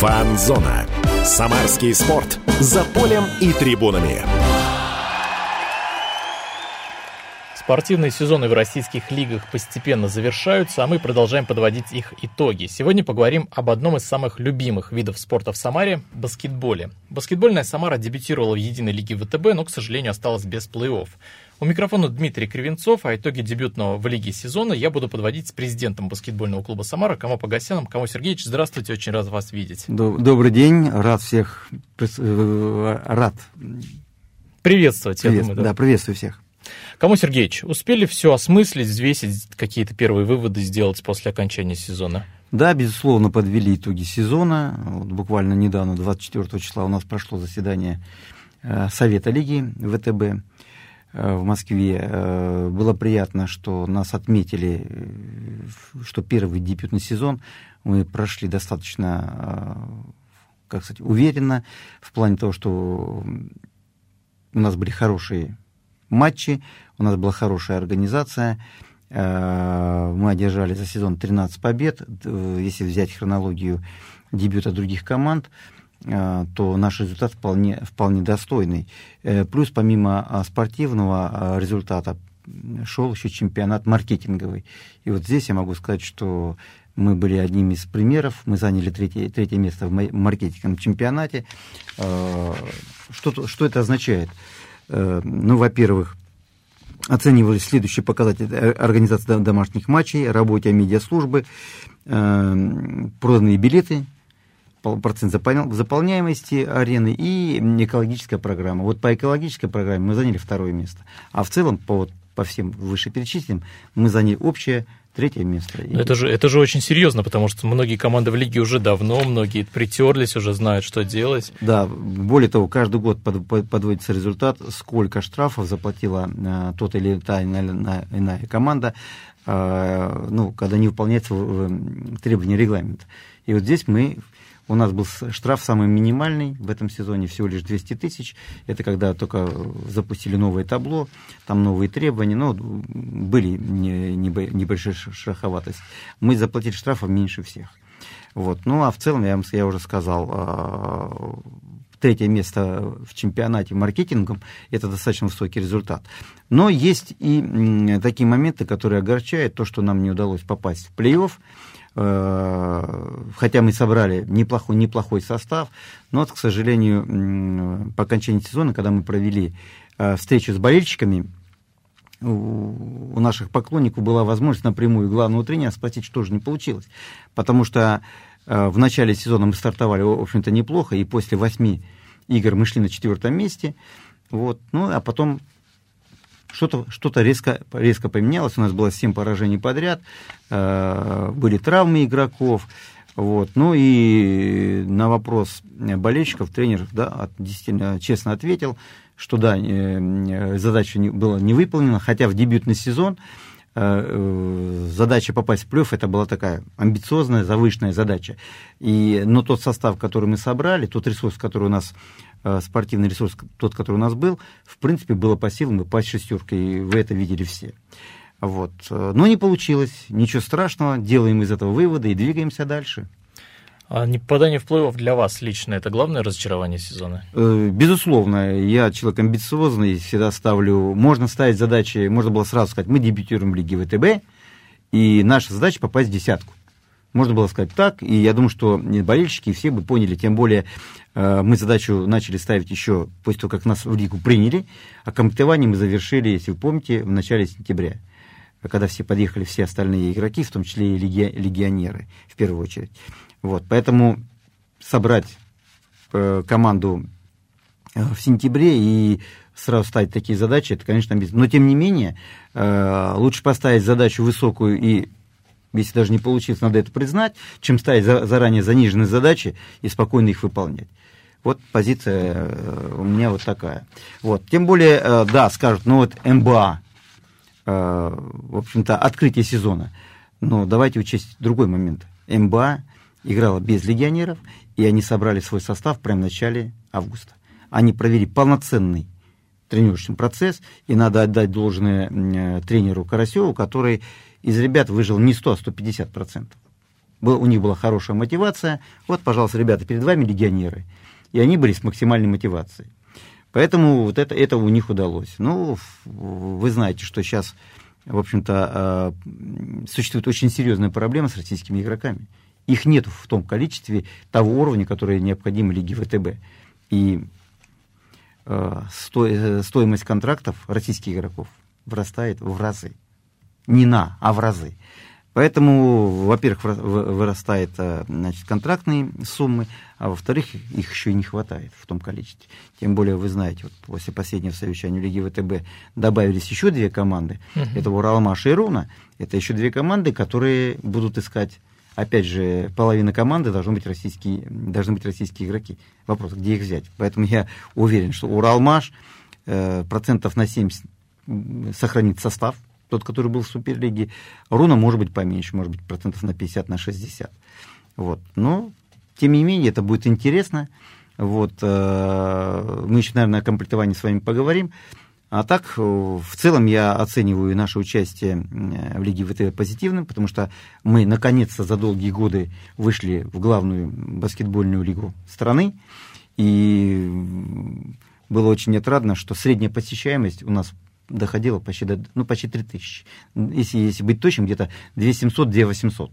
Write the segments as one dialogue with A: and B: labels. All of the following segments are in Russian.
A: Фанзона. Самарский спорт. За полем и трибунами.
B: Спортивные сезоны в российских лигах постепенно завершаются, а мы продолжаем подводить их итоги. Сегодня поговорим об одном из самых любимых видов спорта в Самаре – баскетболе. Баскетбольная Самара дебютировала в единой лиге ВТБ, но, к сожалению, осталась без плей-офф. У микрофона Дмитрий Кривенцов, а итоги дебютного в лиге сезона я буду подводить с президентом баскетбольного клуба «Самара» Камо Погосяном. Камо Сергеевич, здравствуйте, очень рад вас видеть.
C: Добрый день, рад всех, э, рад.
B: Приветствовать,
C: я думаю. Да. да, приветствую всех.
B: Кому Сергеевич, успели все осмыслить, взвесить, какие-то первые выводы сделать после окончания сезона?
C: Да, безусловно, подвели итоги сезона. Вот буквально недавно, 24 числа, у нас прошло заседание э, Совета Лиги ВТБ. Э, в Москве. Э, было приятно, что нас отметили, э, что первый дебютный сезон мы прошли достаточно, как сказать, уверенно в плане того, что у нас были хорошие матчи, у нас была хорошая организация, мы одержали за сезон 13 побед, если взять хронологию дебюта других команд, то наш результат вполне, вполне достойный. Э, плюс помимо а, спортивного а, результата шел еще чемпионат маркетинговый. И вот здесь я могу сказать, что мы были одним из примеров. Мы заняли третье, третье место в маркетинговом чемпионате. Э, что, что это означает? Ну, во-первых, оценивались следующие показатели организации домашних матчей, работе медиаслужбы, проданные билеты – процент заполняемости арены и экологическая программа. Вот по экологической программе мы заняли второе место. А в целом, по, вот, по всем вышеперечисленным, мы заняли общее третье место.
B: Но это же, это же очень серьезно, потому что многие команды в лиге уже давно, многие притерлись, уже знают, что делать.
C: Да, более того, каждый год под, под, подводится результат, сколько штрафов заплатила э, тот или та иная, иная команда, э, ну, когда не выполняется требования регламента. И вот здесь мы у нас был штраф самый минимальный в этом сезоне, всего лишь 200 тысяч. Это когда только запустили новое табло, там новые требования, но были небольшие шероховатости. Мы заплатили штрафов меньше всех. Вот. Ну, а в целом, я, я уже сказал, а, третье место в чемпионате маркетингом, это достаточно высокий результат. Но есть и такие моменты, которые огорчают, то, что нам не удалось попасть в плей-офф, хотя мы собрали неплохой, неплохой состав, но, к сожалению, по окончании сезона, когда мы провели э, встречу с болельщиками, у наших поклонников была возможность напрямую главного тренера спросить, что же не получилось. Потому что э, в начале сезона мы стартовали, в общем-то, неплохо, и после восьми игр мы шли на четвертом месте. Вот. Ну, а потом что-то что резко, резко поменялось. У нас было 7 поражений подряд, э, были травмы игроков. Вот. Ну и на вопрос болельщиков тренер да, действительно честно ответил, что да, э, задача была не выполнена, хотя в дебютный сезон э, задача попасть в плей это была такая амбициозная, завышенная задача. И, но тот состав, который мы собрали, тот ресурс, который у нас Э, спортивный ресурс, тот, который у нас был, в принципе, было по силам попасть в шестерку, и вы это видели все. Вот. Э, но не получилось, ничего страшного, делаем из этого выводы и двигаемся дальше.
B: А не попадание в плей-офф для вас лично это главное разочарование сезона?
C: Э, безусловно, я человек амбициозный, всегда ставлю, можно ставить задачи, можно было сразу сказать, мы дебютируем в Лиге ВТБ, и наша задача попасть в десятку. Можно было сказать так, и я думаю, что болельщики все бы поняли, тем более э, мы задачу начали ставить еще после того, как нас в лигу приняли, а комплектование мы завершили, если вы помните, в начале сентября, когда все подъехали, все остальные игроки, в том числе и леги, легионеры, в первую очередь. Вот, поэтому собрать э, команду э, в сентябре и сразу ставить такие задачи, это, конечно, амбиция. Но, тем не менее, лучше поставить задачу высокую и если даже не получилось, надо это признать, чем ставить за, заранее заниженные задачи и спокойно их выполнять. Вот позиция э, у меня вот такая. Вот. Тем более, э, да, скажут, ну вот МБА, э, в общем-то, открытие сезона. Но давайте учесть другой момент. МБА играла без легионеров, и они собрали свой состав прямо в начале августа. Они провели полноценный тренировочный процесс, и надо отдать должное тренеру Карасеву, который из ребят выжил не 100, а 150 процентов. Был, у них была хорошая мотивация. Вот, пожалуйста, ребята, перед вами легионеры. И они были с максимальной мотивацией. Поэтому вот это, это у них удалось. Ну, вы знаете, что сейчас, в общем-то, э, существует очень серьезная проблема с российскими игроками. Их нет в том количестве того уровня, который необходимо Лиге ВТБ. И э, стоимость контрактов российских игроков вырастает в разы. Не на, а в разы. Поэтому, во-первых, вырастает э, значит, контрактные суммы, а во-вторых, их еще и не хватает в том количестве. Тем более, вы знаете, вот после последнего совещания Лиги ВТБ добавились еще две команды. Uh-huh. Это Уралмаш и Руна. Это еще две команды, которые будут искать опять же, половина команды должны быть российские, должны быть российские игроки. Вопрос, где их взять? Поэтому я уверен, что Уралмаш э, процентов на 70 сохранит состав, тот, который был в Суперлиге. Руна может быть поменьше, может быть, процентов на 50, на 60. Вот. Но, тем не менее, это будет интересно. Вот. Э, мы еще, наверное, о комплектовании с вами поговорим. А так, в целом, я оцениваю наше участие в Лиге ВТ позитивным, потому что мы, наконец-то, за долгие годы вышли в главную баскетбольную лигу страны. И было очень отрадно, что средняя посещаемость у нас доходило почти до, ну, почти 3000. Если, если быть точным, где-то 2700-2800.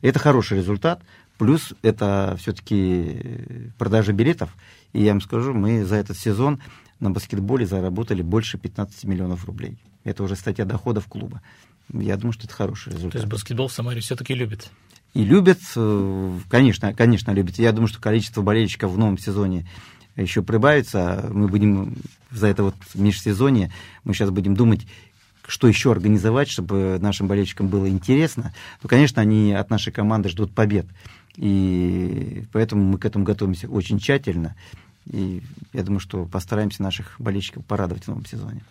C: Это хороший результат. Плюс это все-таки продажа билетов. И я вам скажу, мы за этот сезон на баскетболе заработали больше 15 миллионов рублей. Это уже статья доходов клуба. Я думаю, что это хороший результат.
B: То есть баскетбол в Самаре все-таки любит?
C: И любят, э, конечно, конечно, любят. Я думаю, что количество болельщиков в новом сезоне еще прибавится. Мы будем за это вот межсезонье, мы сейчас будем думать, что еще организовать, чтобы нашим болельщикам было интересно. Ну, конечно, они от нашей команды ждут побед. И поэтому мы к этому готовимся очень тщательно. И я думаю, что постараемся наших болельщиков порадовать в новом сезоне.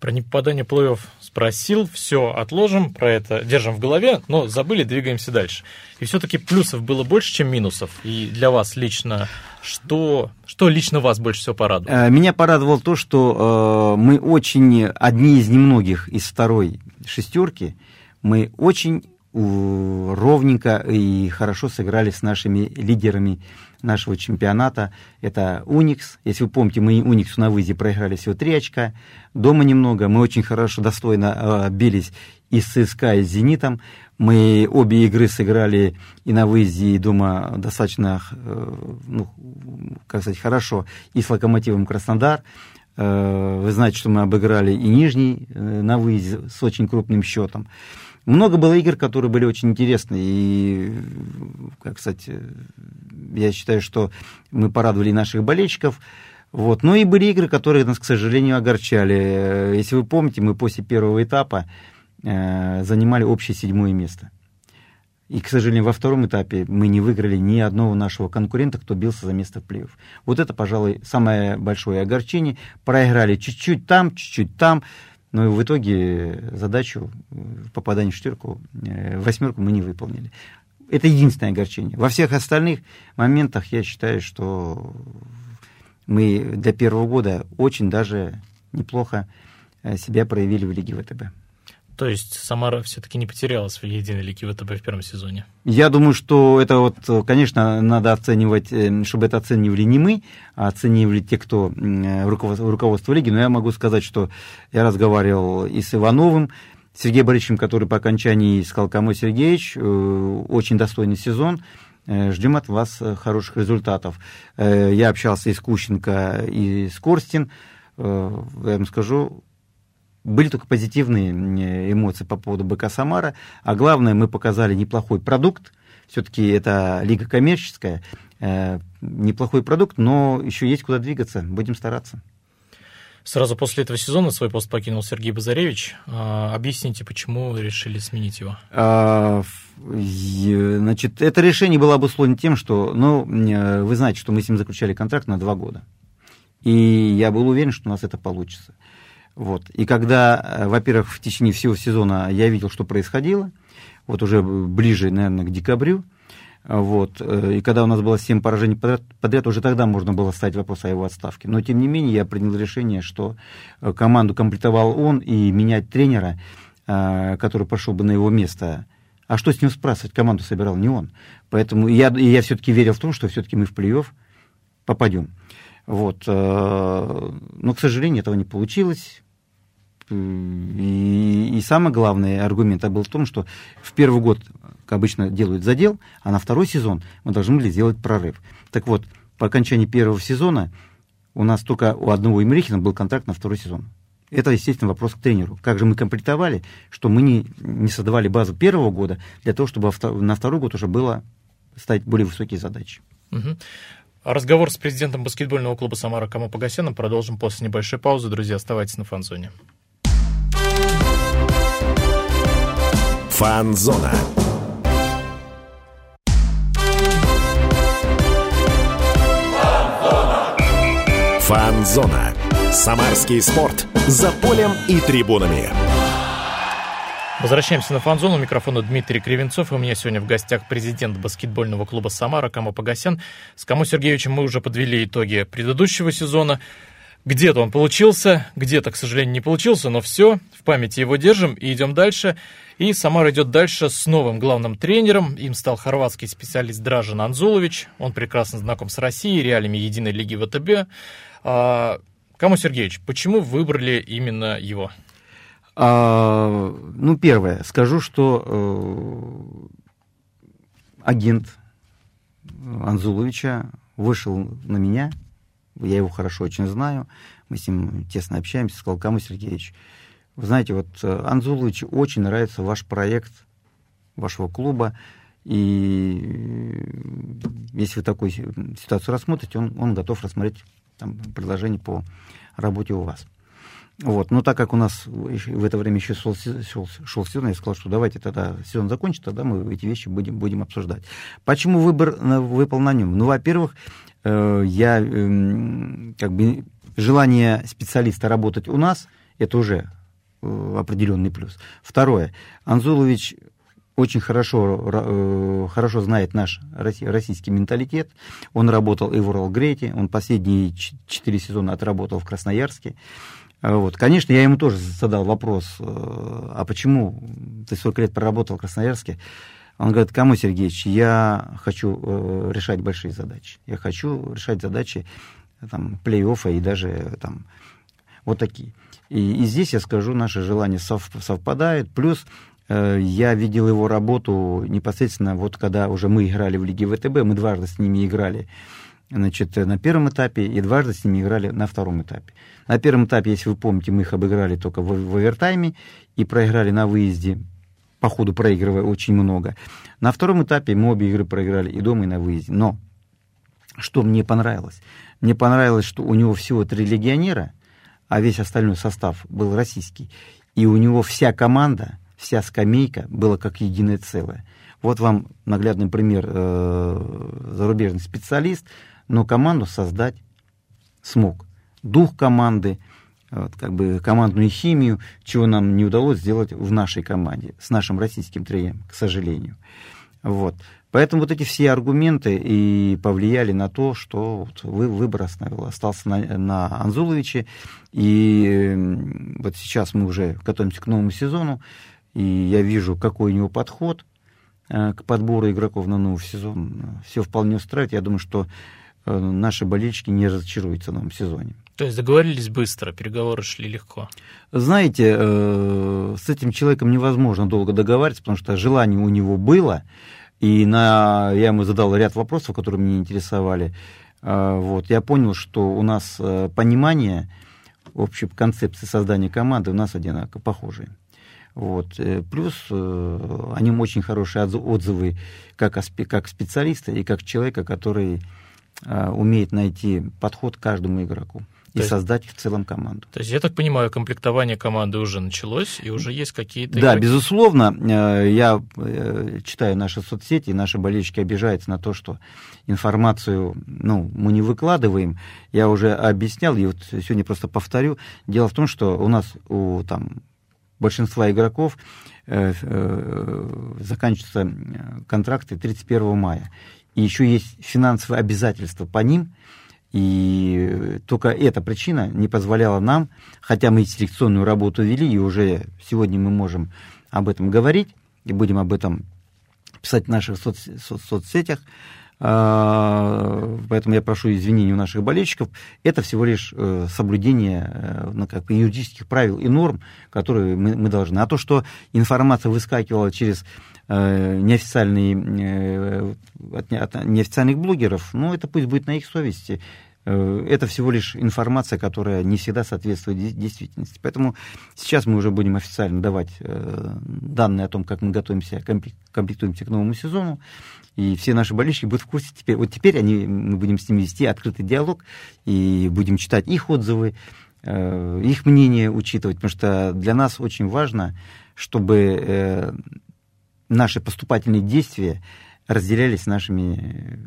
B: Про непопадание плей-офф спросил, все, отложим, про это держим в голове, но забыли, двигаемся дальше. И все-таки плюсов было больше, чем минусов. И для вас лично, что, что лично вас больше всего порадовало?
C: Э, меня порадовало то, что э, мы очень, одни из немногих из второй шестерки, мы очень ровненько и хорошо сыграли с нашими лидерами нашего чемпионата. Это Уникс. Если вы помните, мы Униксу на выезде проиграли всего три очка. Дома немного. Мы очень хорошо, достойно э, бились и с ЦСКА, и с «Зенитом». Мы обе игры сыграли и на выезде, и дома достаточно, э, ну, как сказать, хорошо. И с «Локомотивом Краснодар». Э, вы знаете, что мы обыграли и Нижний э, на выезде с очень крупным счетом. Много было игр, которые были очень интересны. И, как, кстати, я считаю, что мы порадовали наших болельщиков. Вот. Но и были игры, которые нас, к сожалению, огорчали. Если вы помните, мы после первого этапа э, занимали общее седьмое место. И, к сожалению, во втором этапе мы не выиграли ни одного нашего конкурента, кто бился за место в плей-офф. Вот это, пожалуй, самое большое огорчение. Проиграли чуть-чуть там, чуть-чуть там. Но в итоге задачу попадания в четверку, э, в восьмерку мы не выполнили. Это единственное огорчение. Во всех остальных моментах я считаю, что мы для первого года очень даже неплохо э, себя проявили в Лиге ВТБ.
B: То есть Самара все-таки не потеряла своей единой лиги ВТБ в первом сезоне?
C: Я думаю, что это вот, конечно, надо оценивать, э, чтобы это оценивали не мы, а оценивали те, кто руководство лиги. Но я могу сказать, что я разговаривал и с Ивановым, Сергеем Борисовичем, который по окончании сказал, кому Сергеевич, э, очень достойный сезон, э, ждем от вас хороших результатов. Я общался и с Кущенко, и с Корстин. Я вам скажу, были только позитивные эмоции по поводу БК «Самара», а главное, мы показали неплохой продукт, все-таки это лига коммерческая, э, неплохой продукт, но еще есть куда двигаться, будем стараться.
B: Сразу после этого сезона свой пост покинул Сергей Базаревич. А, объясните, почему решили сменить его? А,
C: значит, это решение было обусловлено тем, что, ну, вы знаете, что мы с ним заключали контракт на два года. И я был уверен, что у нас это получится. Вот. И когда, э, во-первых, в течение всего сезона я видел, что происходило, вот уже ближе, наверное, к декабрю, вот. Э, и когда у нас было 7 поражений подряд, подряд, уже тогда можно было ставить вопрос о его отставке. Но, тем не менее, я принял решение, что э, команду комплектовал он, и менять тренера, который пошел бы на его место, А что с ним спрашивать? Команду собирал не он. Поэтому я, я все-таки верил в том, что все-таки мы в плей-офф попадем. Вот. Э, но, к сожалению, этого не получилось. И, и самый главный аргумент был в том, что в первый год, обычно, делают задел, а на второй сезон мы должны были сделать прорыв. Так вот, по окончании первого сезона у нас только у одного Имрихина был контракт на второй сезон. Это, естественно, вопрос к тренеру. Как же мы комплектовали, что мы не, не создавали базу первого года для того, чтобы на второй год уже было ставить более высокие задачи.
B: Угу. Разговор с президентом баскетбольного клуба «Самара» Камо Погасяном продолжим после небольшой паузы. Друзья, оставайтесь на фан-зоне.
A: Фан-зона. Фан-зона. Самарский спорт. За полем и трибунами.
B: Возвращаемся на фан-зону. Микрофона Дмитрий Кривенцов. И у меня сегодня в гостях президент баскетбольного клуба «Самара» Камо Погасян. С Камо Сергеевичем мы уже подвели итоги предыдущего сезона. Где-то он получился, где-то, к сожалению, не получился, но все, в памяти его держим и идем дальше. И Самара идет дальше с новым главным тренером. Им стал хорватский специалист Дражен Анзулович. Он прекрасно знаком с Россией, реалиями единой лиги ВТБ. А, Кому Сергеевич, почему выбрали именно его?
C: А, ну, первое, скажу, что э, агент Анзуловича вышел на меня я его хорошо очень знаю, мы с ним тесно общаемся, сказал, Каму Сергеевич, вы знаете, вот э, Анзулович очень нравится ваш проект вашего клуба, и э, если вы такую ситуацию рассмотрите, он, он готов рассмотреть там, предложение по работе у вас. Вот. Но так как у нас в это время еще шел, шел, шел сезон, я сказал, что давайте тогда сезон закончится, тогда мы эти вещи будем, будем обсуждать. Почему выбор выпал на нем? Ну, во-первых, я эм, как бы желание специалиста работать у нас, это уже э, определенный плюс. Второе, Анзулович очень хорошо, э, хорошо знает наш российский менталитет. Он работал и в Уралгрете, он последние четыре сезона отработал в Красноярске. Вот. Конечно, я ему тоже задал вопрос, а почему ты 40 лет проработал в Красноярске? Он говорит, кому, Сергеевич, я хочу э, решать большие задачи. Я хочу решать задачи там, плей-оффа и даже там, вот такие. И, и здесь, я скажу, наше желание сов, совпадает. Плюс э, я видел его работу непосредственно, вот когда уже мы играли в Лиге ВТБ, мы дважды с ними играли значит, на первом этапе и дважды с ними играли на втором этапе. На первом этапе, если вы помните, мы их обыграли только в, в овертайме и проиграли на выезде по ходу проигрывая очень много. На втором этапе мы обе игры проиграли и дома, и на выезде. Но что мне понравилось? Мне понравилось, что у него всего три легионера, а весь остальной состав был российский. И у него вся команда, вся скамейка была как единое целое. Вот вам наглядный пример э, зарубежный специалист, но команду создать смог. Дух команды, вот, как бы командную химию, чего нам не удалось сделать в нашей команде, с нашим российским тренером, к сожалению. Вот. Поэтому вот эти все аргументы и повлияли на то, что вот вы, выбор остался на, на Анзуловиче. И вот сейчас мы уже готовимся к новому сезону, и я вижу, какой у него подход э, к подбору игроков на новый сезон. Все вполне устраивает. Я думаю, что э, наши болельщики не разочаруются в новом сезоне.
B: То есть договорились быстро, переговоры шли легко.
C: Знаете, э, с этим человеком невозможно долго договариваться, потому что желание у него было, и на, я ему задал ряд вопросов, которые меня интересовали. Э, вот, я понял, что у нас э, понимание общей концепции создания команды у нас одинаково похожие. Вот. Плюс о нем очень хорошие отзывы как, как специалиста и как человека, который умеет найти подход к каждому игроку и есть, создать в целом команду.
B: То есть, я так понимаю, комплектование команды уже началось, и уже есть какие-то...
C: Да, игроки? безусловно. Э, я э, читаю наши соцсети, и наши болельщики обижаются на то, что информацию ну, мы не выкладываем. Я уже объяснял, и вот сегодня просто повторю. Дело в том, что у нас у там, большинства игроков э, э, заканчиваются контракты 31 мая. И еще есть финансовые обязательства по ним – и только эта причина не позволяла нам, хотя мы селекционную работу вели, и уже сегодня мы можем об этом говорить, и будем об этом писать в наших соц- соц- соцсетях. А, поэтому я прошу извинений у наших болельщиков. Это всего лишь э, соблюдение э, ну, как юридических правил и норм, которые мы, мы должны. А то, что информация выскакивала через э, неофициальные, от неофициальных блогеров, ну, это пусть будет на их совести. Это всего лишь информация, которая не всегда соответствует действительности. Поэтому сейчас мы уже будем официально давать данные о том, как мы готовимся, комплектуемся к новому сезону. И все наши болельщики будут в курсе теперь. Вот теперь они, мы будем с ними вести открытый диалог и будем читать их отзывы, э, их мнение учитывать, потому что для нас очень важно, чтобы э, наши поступательные действия разделялись нашими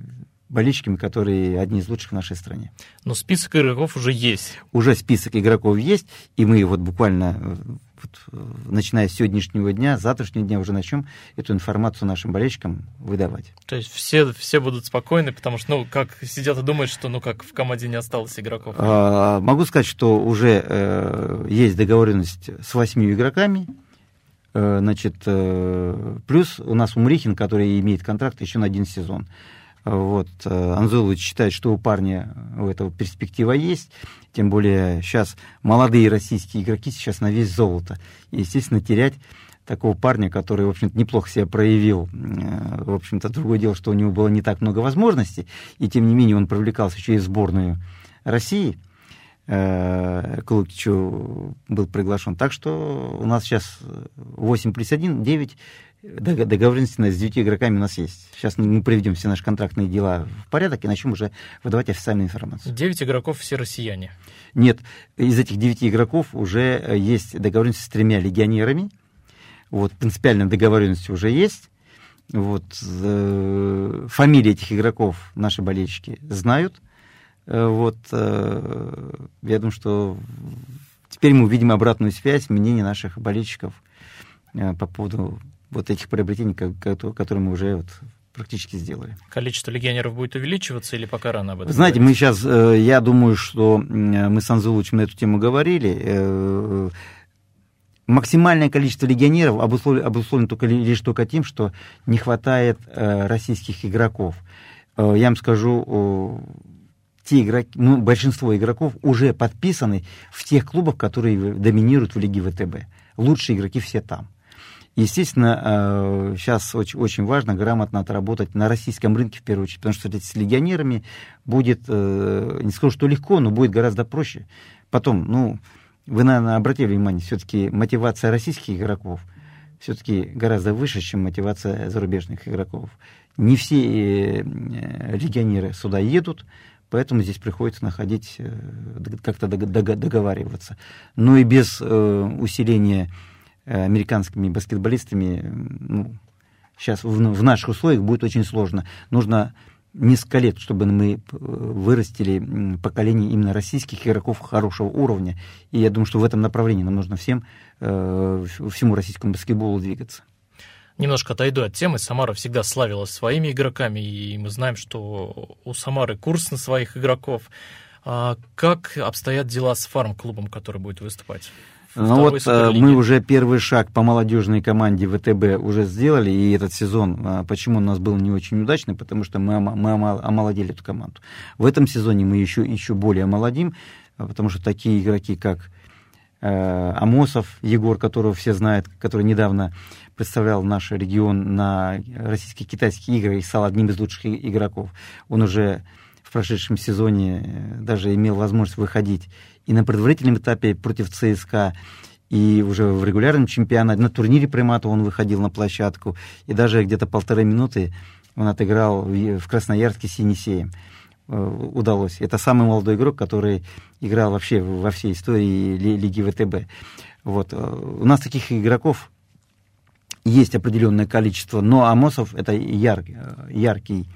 C: болельщиками, которые одни из лучших в нашей стране.
B: Но список игроков уже есть.
C: Уже список игроков есть, и мы вот буквально вот, э, начиная с сегодняшнего дня, с завтрашнего дня уже начнем эту информацию нашим болельщикам выдавать.
B: То есть все, все будут спокойны, потому что, ну, как сидят и думают, что, ну, как в команде не осталось игроков.
C: А, могу сказать, что уже э, есть договоренность с восьми игроками, э, значит, э, плюс у нас Умрихин, который имеет контракт еще на один сезон. Вот. Э, Анзулович считает, что у парня у этого перспектива есть. Тем более сейчас молодые российские игроки сейчас на весь золото. И, естественно, терять такого парня, который, в общем-то, неплохо себя проявил. Э, в общем-то, другое дело, что у него было не так много возможностей, и тем не менее он привлекался еще и в сборную России. Э, к был приглашен. Так что у нас сейчас 8 плюс 1, 9 договоренности с девятью игроками у нас есть. Сейчас мы приведем все наши контрактные дела в порядок и начнем уже выдавать официальную информацию.
B: Девять игроков все россияне?
C: Нет, из этих девяти игроков уже э, есть договоренность с тремя легионерами. Вот, принципиальная договоренность уже есть. Вот, э, фамилии этих игроков наши болельщики знают. Э, вот, э, я думаю, что теперь мы увидим обратную связь, мнение наших болельщиков э, по поводу вот этих приобретений, которые мы уже вот практически сделали.
B: Количество легионеров будет увеличиваться или пока рано об этом?
C: Знаете, говорить? мы сейчас, э, я думаю, что мы с Анзулычем на эту тему говорили. Э, максимальное количество легионеров обусловлено, обусловлено только, лишь только тем, что не хватает э, российских игроков. Я вам скажу, те игроки, ну, большинство игроков уже подписаны в тех клубах, которые доминируют в Лиге ВТБ. Лучшие игроки все там. Естественно, сейчас э, очень, очень важно грамотно отработать на российском рынке в первую очередь, потому что с легионерами будет, э, не скажу, что легко, но будет гораздо проще. Потом, ну, вы, наверное, обратили внимание, все-таки мотивация российских игроков все-таки гораздо выше, чем мотивация зарубежных игроков. Не все э, легионеры сюда едут, поэтому здесь приходится находить, как-то договариваться. Но и без усиления американскими баскетболистами ну, сейчас в, в наших условиях будет очень сложно. Нужно несколько лет, чтобы мы э, вырастили поколение именно российских игроков хорошего уровня. И я думаю, что в этом направлении нам нужно всем, э, всему российскому баскетболу двигаться.
B: Немножко отойду от темы. Самара всегда славилась своими игроками, и мы знаем, что у Самары курс на своих игроков. А как обстоят дела с фарм-клубом, который будет выступать?
C: Ну вот э, мы уже первый шаг по молодежной команде ВТБ уже сделали, и этот сезон, а, почему у нас был не очень удачный, потому что мы, мы омолодили эту команду. В этом сезоне мы еще, еще более омолодим, а, потому что такие игроки, как э, Амосов Егор, которого все знают, который недавно представлял наш регион на российских китайских играх и стал одним из лучших игроков. Он уже в прошедшем сезоне э, даже имел возможность выходить и на предварительном этапе против ЦСКА, и уже в регулярном чемпионате, на турнире Приматова он выходил на площадку, и даже где-то полторы минуты он отыграл в Красноярске с Енисеем. Э, удалось. Это самый молодой игрок, который играл вообще во всей истории Лиги ВТБ. Вот. Э, у нас таких игроков есть определенное количество, но Амосов это яркий, яркий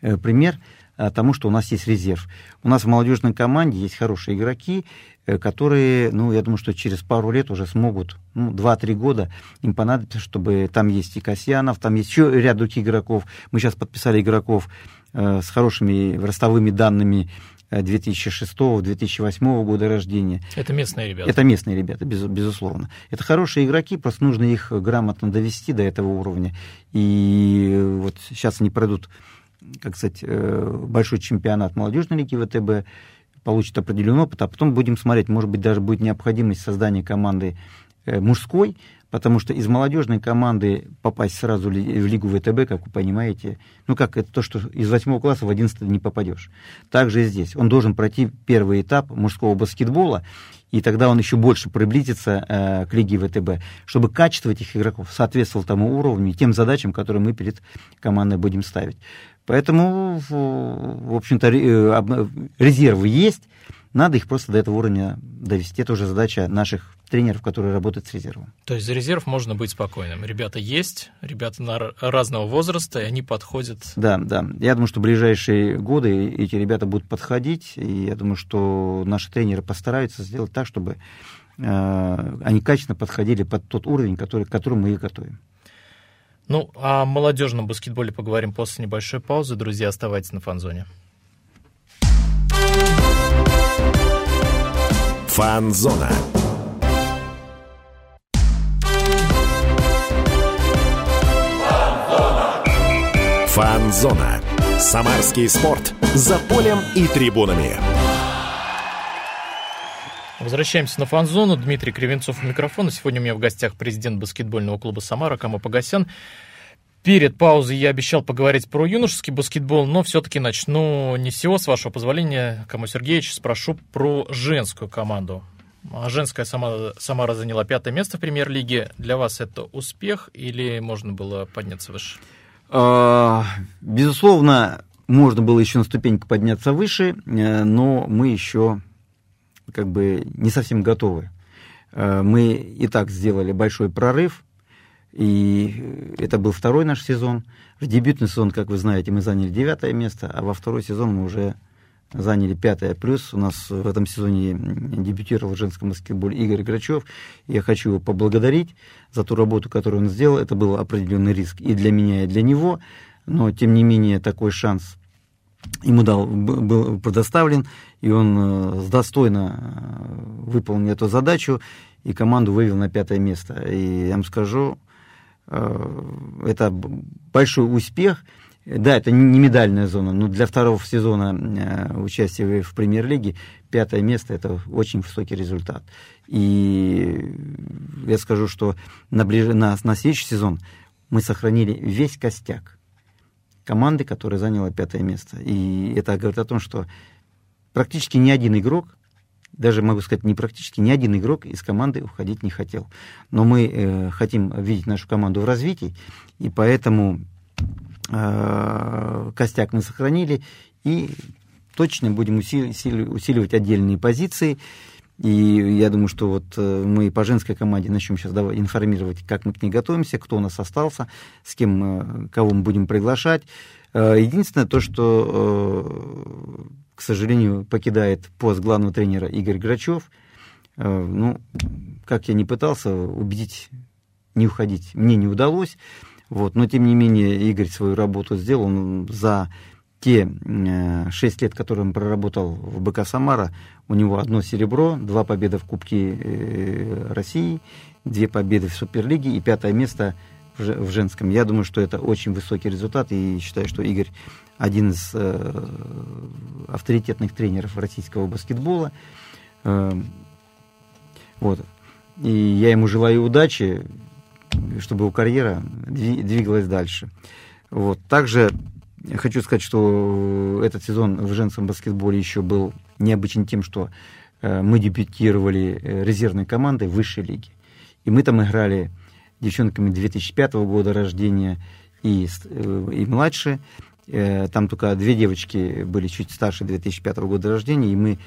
C: пример – тому, что у нас есть резерв. У нас в молодежной команде есть хорошие игроки, э, которые, ну, я думаю, что через пару лет уже смогут, ну, 2-3 года им понадобится, чтобы там есть и Касьянов, там есть еще ряд других игроков. Мы сейчас подписали игроков э, с хорошими ростовыми данными 2006-2008 года рождения.
B: Это местные ребята?
C: Это местные ребята, без, безусловно. Это хорошие игроки, просто нужно их грамотно довести до этого уровня. И вот сейчас они пройдут, как сказать, э, большой чемпионат молодежной лиги ВТБ, получат определенный опыт, а потом будем смотреть, может быть, даже будет необходимость создания команды э, мужской, потому что из молодежной команды попасть сразу в Лигу ВТБ, как вы понимаете, ну как это то, что из восьмого класса в одиннадцатый не попадешь. Также и здесь. Он должен пройти первый этап мужского баскетбола, и тогда он еще больше приблизится э, к Лиге ВТБ, чтобы качество этих игроков соответствовало тому уровню и тем задачам, которые мы перед командой будем ставить. Поэтому, в общем-то, э, резервы есть, надо их просто до этого уровня довести. Это уже задача наших тренеров, которые работают с резервом.
B: То есть за резерв можно быть спокойным. Ребята есть, ребята на разного возраста, и они подходят.
C: Да, да. Я думаю, что в ближайшие годы эти ребята будут подходить, и я думаю, что наши тренеры постараются сделать так, чтобы э, они качественно подходили под тот уровень, который, к которому мы их готовим.
B: Ну, о молодежном баскетболе поговорим после небольшой паузы. Друзья, оставайтесь на фанзоне.
A: Фанзона. Фанзона. Самарский спорт. За полем и трибунами.
B: Возвращаемся на фан-зону. Дмитрий Кривенцов у микрофона. Сегодня у меня в гостях президент баскетбольного клуба «Самара» Кама Погосян. Перед паузой я обещал поговорить про юношеский баскетбол, но все-таки начну не всего, с вашего позволения, Кому Сергеевич, спрошу про женскую команду. А женская Самара, Самара заняла пятое место в премьер-лиге. Для вас это успех или можно было подняться выше?
C: А, безусловно, можно было еще на ступеньку подняться выше, э, но мы еще как бы не совсем готовы. Э, мы и так сделали большой прорыв, и это был второй наш сезон. В дебютный сезон, как вы знаете, мы заняли девятое место, а во второй сезон мы уже заняли пятое. Плюс у нас в этом сезоне дебютировал в женском баскетболе Игорь Грачев. Я хочу его поблагодарить за ту работу, которую он сделал. Это был определенный риск и для меня, и для него. Но, тем не менее, такой шанс ему дал, был предоставлен, и он э, достойно э, выполнил эту задачу, и команду вывел на пятое место. И я вам скажу, э, это большой успех. Да, это не медальная зона, но для второго сезона участия в премьер-лиге пятое место – это очень высокий результат. И я скажу, что на, ближ... на, на следующий сезон мы сохранили весь костяк команды, которая заняла пятое место. И это говорит о том, что практически ни один игрок, даже могу сказать не практически, ни один игрок из команды уходить не хотел. Но мы э, хотим видеть нашу команду в развитии, и поэтому э, костяк мы сохранили, и точно будем усиливать, усиливать отдельные позиции. И я думаю, что вот э, мы по женской команде начнем сейчас информировать, как мы к ней готовимся, кто у нас остался, с кем, э, кого мы будем приглашать. Э, единственное то, что, к сожалению, покидает пост главного тренера Игорь Грачев. Ну, как я не пытался убедить не уходить, мне не удалось. Вот, но, тем не менее, Игорь свою работу сделал. Он за те э, шесть лет, которые он проработал в БК «Самара», у него одно серебро, два победы в Кубке э, России, две победы в Суперлиге и пятое место в женском. Я думаю, что это очень высокий результат, и считаю, что Игорь один из э, авторитетных тренеров российского баскетбола. Вот. И я ему желаю удачи, чтобы его карьера двигалась дальше. Вот. Также Хочу сказать, что этот сезон в женском баскетболе еще был необычен тем, что э, мы дебютировали э, резервной командой высшей лиги. И мы там играли девчонками 2005 года рождения и, э, и младше. Там только две девочки были чуть старше 2005 года рождения, и мы,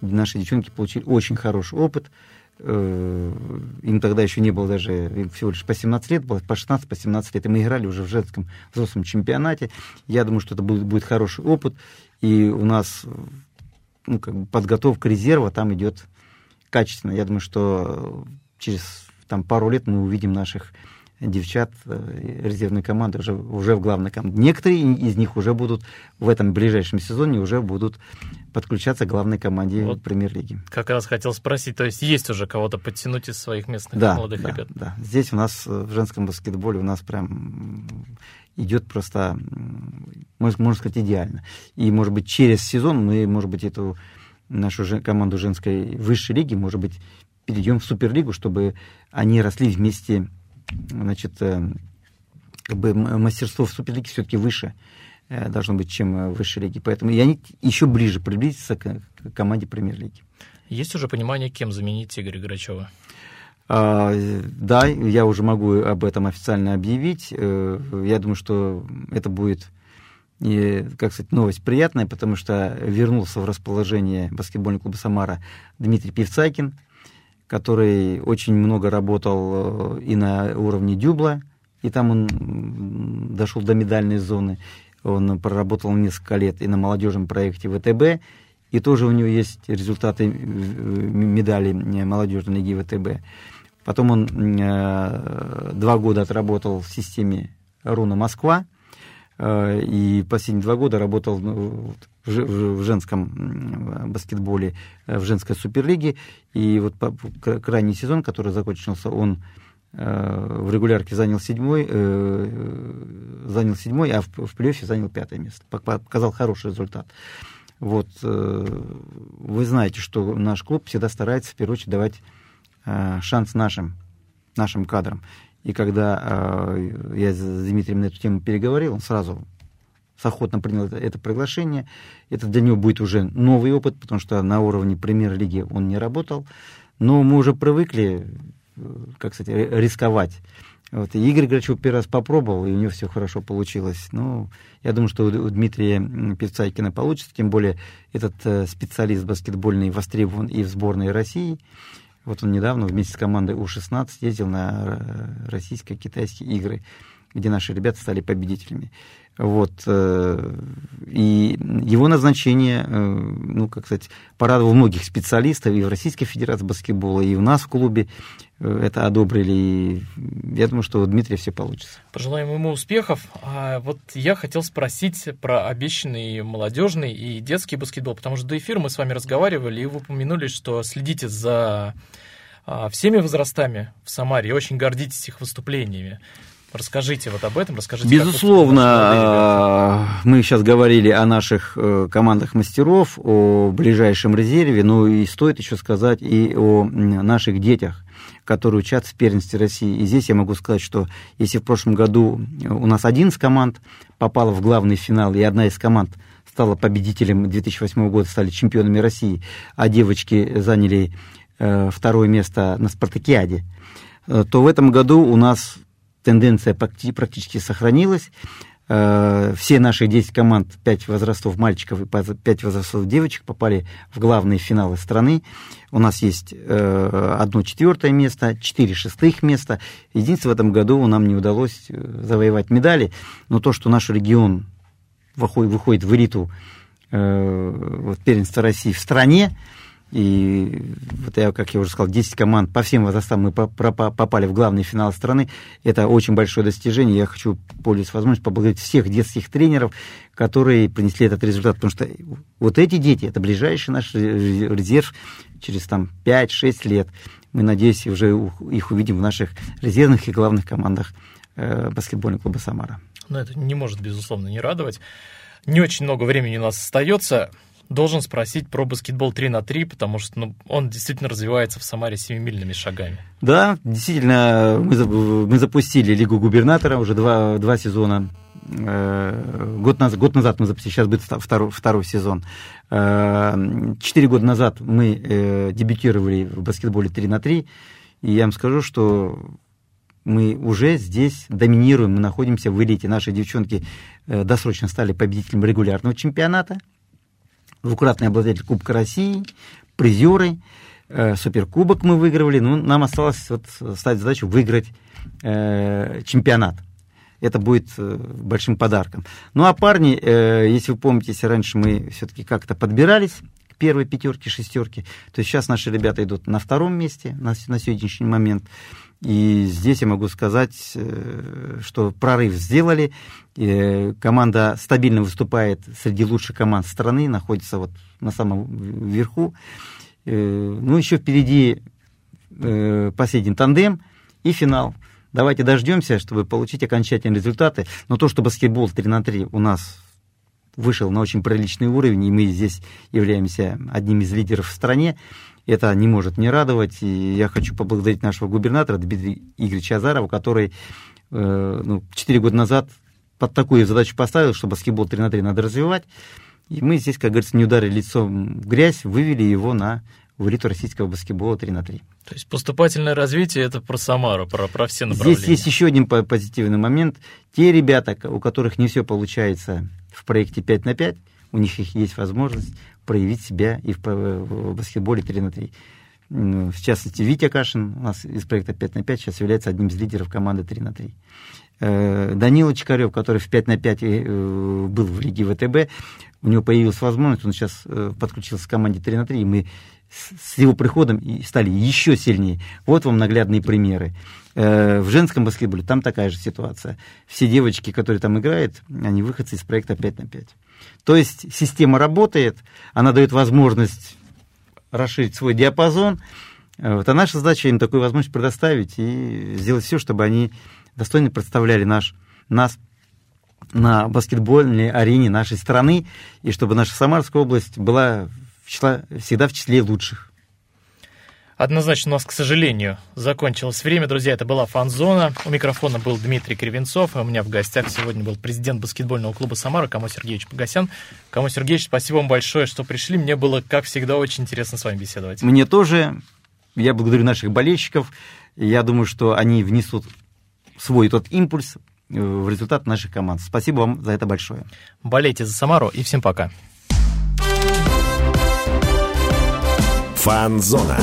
C: наши девчонки получили очень хороший опыт – Э, им тогда еще не было даже, им всего лишь по 17 лет было, по 16, по 17 лет, и мы играли уже в женском взрослом чемпионате. Я думаю, что это будет, будет хороший опыт, и у нас ну, как бы подготовка резерва там идет качественно. Я думаю, что через там, пару лет мы увидим наших девчат э, резервной команды уже, уже в главной команде. Некоторые из них уже будут в этом ближайшем сезоне уже будут подключаться к главной команде вот премьер-лиги.
B: Как раз хотел спросить, то есть есть уже кого-то подтянуть из своих местных
C: да,
B: молодых
C: да,
B: ребят?
C: Да, здесь у нас в женском баскетболе у нас прям идет просто, можно сказать, идеально. И, может быть, через сезон мы, может быть, эту нашу команду женской высшей лиги, может быть, перейдем в Суперлигу, чтобы они росли вместе, значит, э, как бы мастерство в Суперлиге все-таки выше э, должно быть, чем в высшей лиге. Поэтому и они еще ближе приблизятся к, команде премьер-лиги.
B: Есть уже понимание, кем заменить Игоря Грачева?
C: А, да, я уже могу об этом официально объявить. Э, я думаю, что это будет и, как сказать, новость приятная, потому что вернулся в расположение баскетбольного клуба «Самара» Дмитрий Певцайкин, который очень много работал э, и на уровне дюбла, и там он дошел до медальной зоны. Он проработал несколько лет и на молодежном проекте ВТБ, и тоже у него есть результаты э, медали молодежной лиги ВТБ. Потом он э, два года отработал в системе Руна Москва, э, и последние два года работал в, в, женском баскетболе, э, в женской суперлиге. И вот крайний сезон, который закончился, он э, в регулярке занял седьмой, э, занял седьмой, а в, в плей-оффе занял пятое место. Показал хороший результат. Вот, э, вы знаете, что наш клуб всегда старается, в первую очередь, давать Э, шанс нашим, нашим кадрам. И когда э, я с Дмитрием на эту тему переговорил, он сразу с охотно принял это, это приглашение. Это для него будет уже новый опыт, потому что на уровне премьер-лиги он не работал. Но мы уже привыкли, э, как сказать, рисковать. Вот. И Игорь Грачев первый раз попробовал, и у него все хорошо получилось. Ну, я думаю, что у Дмитрия Певцайкина получится, тем более этот специалист баскетбольный востребован и в сборной России. Вот он недавно вместе с командой У-16 ездил на э, российско-китайские игры, где наши ребята стали победителями. Вот. Э, и его назначение, э, ну, как сказать, порадовал многих специалистов и в Российской Федерации баскетбола, и у нас в клубе это одобрили. И я думаю, что у Дмитрия все получится.
B: Пожелаем ему успехов. А вот я хотел спросить про обещанный молодежный и детский баскетбол, потому что до эфира мы с вами разговаривали, и вы упомянули, что следите за а, всеми возрастами в Самаре и очень гордитесь их выступлениями. Расскажите вот об этом, расскажите.
C: Безусловно, а, мы сейчас говорили о наших э, командах мастеров, о ближайшем резерве, но и стоит еще сказать и о наших детях, которые учатся в первенстве России. И здесь я могу сказать, что если в прошлом году у нас 11 команд попало в главный финал, и одна из команд стала победителем 2008 года, стали чемпионами России, а девочки заняли э, второе место на спартакиаде, э, то в этом году у нас тенденция практически сохранилась. Э, все наши 10 команд, 5 возрастов мальчиков и 5 возрастов девочек попали в главные финалы страны. У нас есть э, одно четвертое место, четыре шестых места. Единственное, в этом году нам не удалось э, завоевать медали, но то, что наш регион выходит в элиту вот, первенства России в стране, и вот я, как я уже сказал, 10 команд по всем возрастам мы попали в главный финал страны. Это очень большое достижение. Я хочу, пользуясь возможностью, поблагодарить всех детских тренеров, которые принесли этот результат. Потому что вот эти дети, это ближайший наш резерв через там, 5-6 лет. Мы, надеюсь, уже их увидим в наших резервных и главных командах э, баскетбольного клуба «Самара».
B: Но это не может, безусловно, не радовать. Не очень много времени у нас остается должен спросить про баскетбол 3 на 3, потому что ну, он действительно развивается в Самаре семимильными шагами.
C: Да, действительно, мы, мы запустили Лигу губернатора уже два, два сезона. Э, год назад, год назад мы запустили, сейчас будет второй, второй сезон. Э, четыре года назад мы э, дебютировали в баскетболе 3 на 3, и я вам скажу, что мы уже здесь доминируем, мы находимся в элите. Наши девчонки досрочно стали победителем регулярного чемпионата – двукратный обладатель Кубка России, призеры, э, суперкубок мы выигрывали, ну, нам осталось вот ставить задачу выиграть э, чемпионат. Это будет э, большим подарком. Ну а парни, э, если вы помните, если раньше мы все-таки как-то подбирались к первой пятерке, шестерке, то сейчас наши ребята идут на втором месте на, на сегодняшний момент. И здесь я могу сказать, что прорыв сделали. Команда стабильно выступает среди лучших команд страны, находится вот на самом верху. Ну, еще впереди последний тандем и финал. Давайте дождемся, чтобы получить окончательные результаты. Но то, что баскетбол 3 на 3 у нас вышел на очень приличный уровень, и мы здесь являемся одним из лидеров в стране, это не может не радовать. И я хочу поблагодарить нашего губернатора Дмитрия Игоревича Азарова, который э, ну, 4 года назад под такую задачу поставил, что баскетбол 3 на 3 надо развивать. И мы здесь, как говорится, не ударили лицом в грязь, вывели его на в элиту российского баскетбола 3 на 3.
B: То есть поступательное развитие это про Самару, про, про все направления.
C: Здесь есть еще один позитивный момент. Те ребята, у которых не все получается в проекте 5 на 5, у них есть возможность проявить себя и в, в баскетболе 3 на 3. В частности, Витя Кашин у нас из проекта 5 на 5 сейчас является одним из лидеров команды 3 на 3. Э, Данила Чикарев, который в 5 на 5 э, был в Лиге ВТБ, у него появилась возможность, он сейчас э, подключился к команде 3 на 3, и мы с его приходом стали еще сильнее. Вот вам наглядные примеры. Э, в женском баскетболе там такая же ситуация. Все девочки, которые там играют, они выходцы из проекта 5 на 5. То есть система работает, она дает возможность расширить свой диапазон. Э, вот, а наша задача им такую возможность предоставить и сделать все, чтобы они достойно представляли наш, нас на баскетбольной арене нашей страны, и чтобы наша Самарская область была в числа, всегда в числе лучших.
B: Однозначно у нас, к сожалению, закончилось время. Друзья, это была фан-зона. У микрофона был Дмитрий Кривенцов. А у меня в гостях сегодня был президент баскетбольного клуба «Самара» Камо Сергеевич Погосян. Камо Сергеевич, спасибо вам большое, что пришли. Мне было, как всегда, очень интересно с вами беседовать.
C: Мне тоже. Я благодарю наших болельщиков. Я думаю, что они внесут свой тот импульс в результат наших команд. Спасибо вам за это большое.
B: Болейте за Самару и всем пока.
A: Фанзона.